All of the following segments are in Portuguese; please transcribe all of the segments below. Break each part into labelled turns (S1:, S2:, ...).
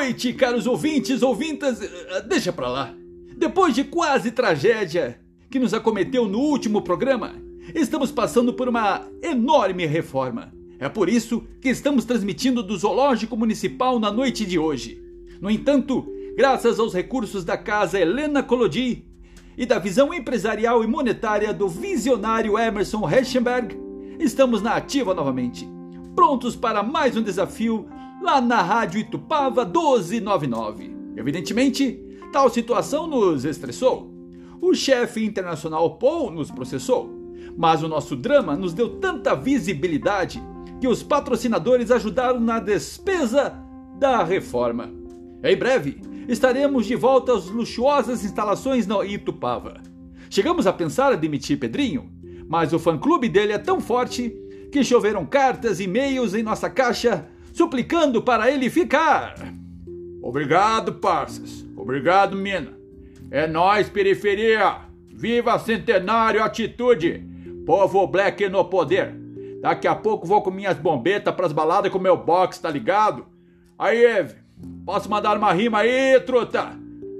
S1: noite, caros ouvintes, ouvintas. Eh, deixa pra lá. Depois de quase tragédia que nos acometeu no último programa, estamos passando por uma enorme reforma. É por isso que estamos transmitindo do Zoológico Municipal na noite de hoje. No entanto, graças aos recursos da Casa Helena Colodi e da visão empresarial e monetária do visionário Emerson Reichenberg, estamos na ativa novamente, prontos para mais um desafio lá na Rádio Itupava 1299. Evidentemente, tal situação nos estressou. O chefe internacional Paul nos processou, mas o nosso drama nos deu tanta visibilidade que os patrocinadores ajudaram na despesa da reforma. Em breve, estaremos de volta às luxuosas instalações na Itupava. Chegamos a pensar em demitir Pedrinho, mas o fã-clube dele é tão forte que choveram cartas e e-mails em nossa caixa suplicando para ele ficar.
S2: Obrigado, parças. Obrigado, mina. É nós, periferia. Viva Centenário Atitude. Povo Black no poder. Daqui a pouco vou com minhas bombetas pras baladas com meu box, tá ligado? Aí, Eve, posso mandar uma rima aí, truta?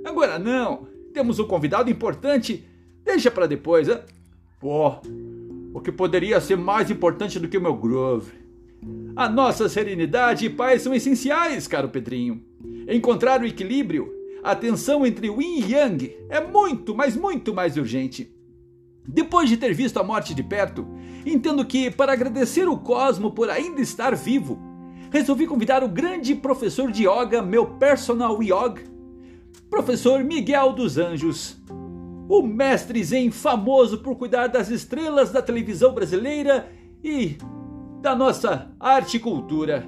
S1: Agora não. Temos um convidado importante. Deixa para depois, hein?
S2: Pô, o que poderia ser mais importante do que o meu groove?
S1: A nossa serenidade e paz são essenciais, caro Pedrinho. Encontrar o equilíbrio, a tensão entre o yin e yang é muito, mas muito mais urgente. Depois de ter visto a morte de perto, entendo que, para agradecer o cosmo por ainda estar vivo, resolvi convidar o grande professor de yoga, meu personal yoga, professor Miguel dos Anjos. O mestre zen famoso por cuidar das estrelas da televisão brasileira e da nossa arte e cultura.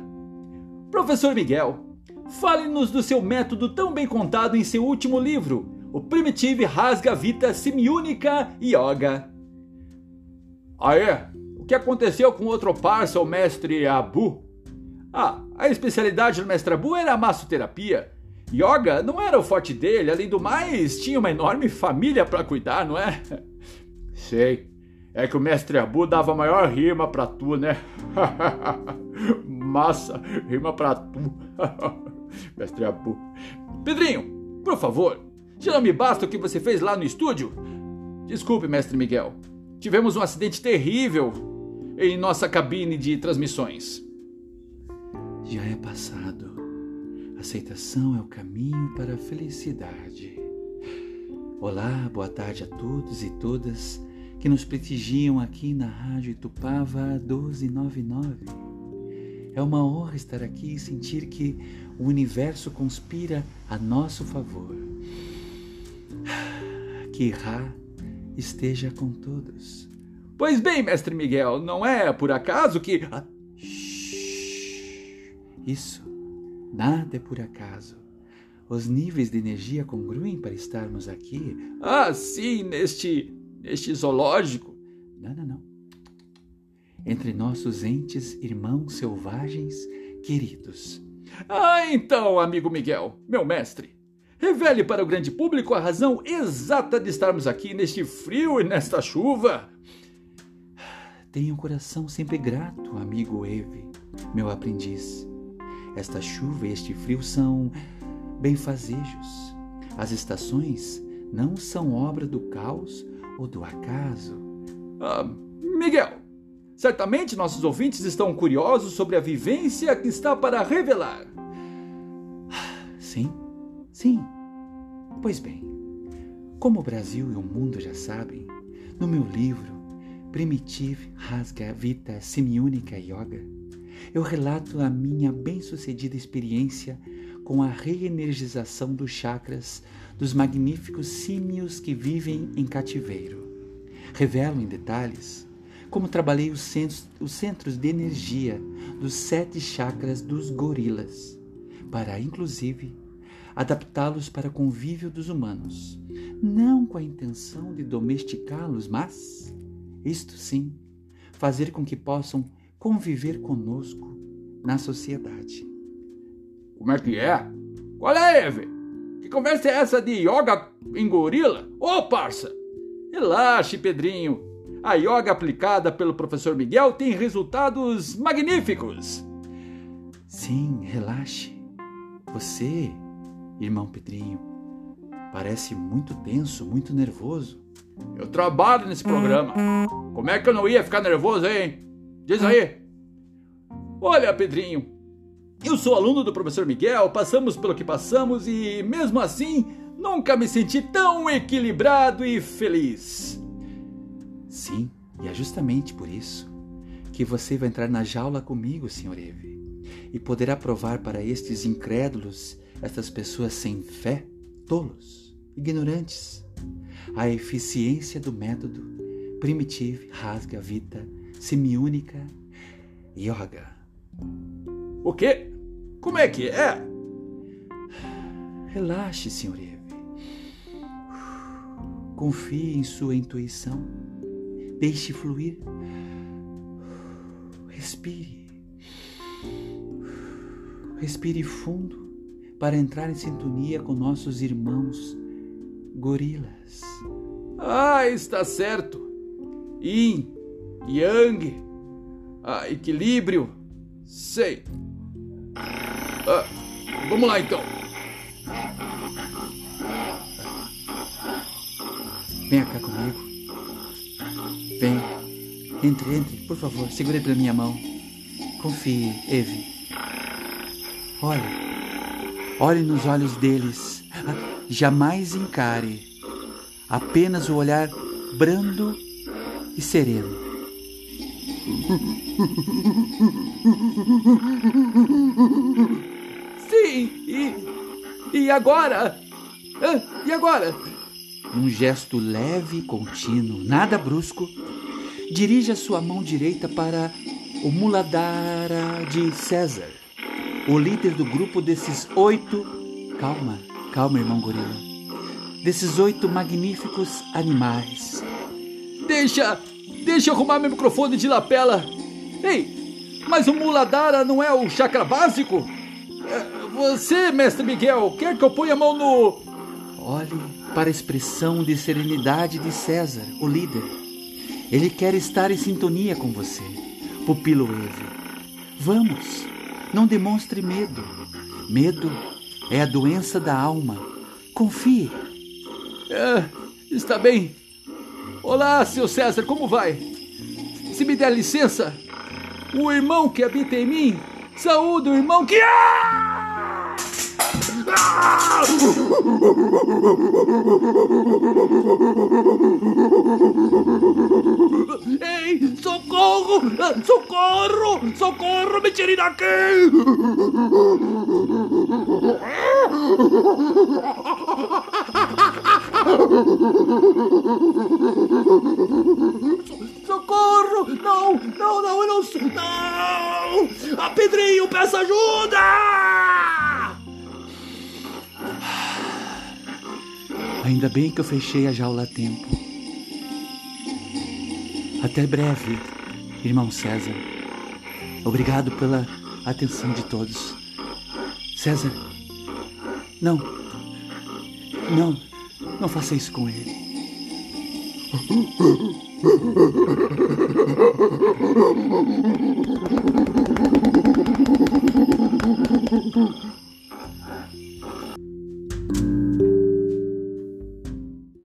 S1: Professor Miguel, fale-nos do seu método tão bem contado em seu último livro, o Primitive Rasga Vita Simiúnica Yoga.
S2: Ah é? O que aconteceu com outro parça, o mestre Abu?
S1: Ah, a especialidade do mestre Abu era a massoterapia. Yoga não era o forte dele, além do mais, tinha uma enorme família para cuidar, não é?
S2: Sei. É que o mestre Abu dava maior rima pra tu, né? Massa, rima pra tu. mestre Abu.
S1: Pedrinho, por favor, já não me basta o que você fez lá no estúdio? Desculpe, mestre Miguel. Tivemos um acidente terrível em nossa cabine de transmissões.
S3: Já é passado. Aceitação é o caminho para a felicidade. Olá, boa tarde a todos e todas que nos prestigiam aqui na Rádio Itupava 1299. É uma honra estar aqui e sentir que o universo conspira a nosso favor. Que Ra esteja com todos.
S1: Pois bem, mestre Miguel, não é por acaso que. Ah,
S3: isso, nada é por acaso. Os níveis de energia congruem para estarmos aqui.
S1: Ah, sim, neste neste zoológico.
S3: Não, não, não. Entre nossos entes, irmãos selvagens, queridos.
S1: Ah, então, amigo Miguel, meu mestre, revele para o grande público a razão exata de estarmos aqui neste frio e nesta chuva.
S3: Tenha um coração sempre grato, amigo Eve, meu aprendiz. Esta chuva e este frio são benfazejos. As estações não são obra do caos ou do acaso?
S1: Ah, Miguel, certamente nossos ouvintes estão curiosos sobre a vivência que está para revelar.
S3: Sim, sim. Pois bem, como o Brasil e o mundo já sabem, no meu livro Primitive Rasga Vita Semiúnica Yoga, eu relato a minha bem-sucedida experiência com a reenergização dos chakras dos magníficos símios que vivem em cativeiro. Revelo em detalhes como trabalhei os centros, os centros de energia dos sete chakras dos gorilas, para, inclusive, adaptá-los para convívio dos humanos, não com a intenção de domesticá-los, mas, isto sim, fazer com que possam conviver conosco na sociedade.
S2: Como é que é? Qual é, Eve? Que conversa é essa de yoga em gorila? Ô, oh, parça!
S1: Relaxe, Pedrinho. A yoga aplicada pelo professor Miguel tem resultados magníficos.
S3: Sim, relaxe. Você, irmão Pedrinho, parece muito tenso, muito nervoso.
S2: Eu trabalho nesse programa. Como é que eu não ia ficar nervoso, hein? Diz aí.
S1: Olha, Pedrinho, eu sou aluno do professor Miguel, passamos pelo que passamos e, mesmo assim, nunca me senti tão equilibrado e feliz.
S3: Sim, e é justamente por isso que você vai entrar na jaula comigo, Sr. Eve, e poderá provar para estes incrédulos, estas pessoas sem fé, tolos, ignorantes, a eficiência do método Primitive Rasga Vita Semiúnica Yoga.
S1: O quê? Como é que é?
S3: Relaxe, Sr. Eve. Confie em sua intuição. Deixe fluir. Respire. Respire fundo para entrar em sintonia com nossos irmãos gorilas.
S1: Ah, está certo. Yin, Yang, ah, equilíbrio. Sei. Ah, vamos lá então.
S3: Venha cá comigo. Vem. Entre, entre, por favor. Segure pela minha mão. Confie, Eve. Olhe. Olhe nos olhos deles. Jamais encare. Apenas o olhar brando e sereno.
S1: Sim, e. E agora? Ah, e agora?
S3: Num gesto leve e contínuo, nada brusco, dirija sua mão direita para o Muladhara de César, o líder do grupo desses oito. Calma, calma, irmão gorila. Desses oito magníficos animais.
S1: Deixa. Deixa eu arrumar meu microfone de lapela. Ei, mas o Muladhara não é o chakra básico? Você, mestre Miguel, quer que eu ponha a mão no.
S3: Olhe para a expressão de serenidade de César, o líder. Ele quer estar em sintonia com você, pupilo Eve. Vamos, não demonstre medo. Medo é a doença da alma. Confie.
S1: É, está bem. Olá, seu César, como vai? Se me der licença, o irmão que habita em mim, saúde irmão que. Ah! Ei, socorro! Socorro! Socorro! Me tirem daqui! Pedrinho, peça ajuda!
S3: Ainda bem que eu fechei a jaula a tempo. Até breve, irmão César. Obrigado pela atenção de todos. César, não, não, não faça isso com ele. Thank you.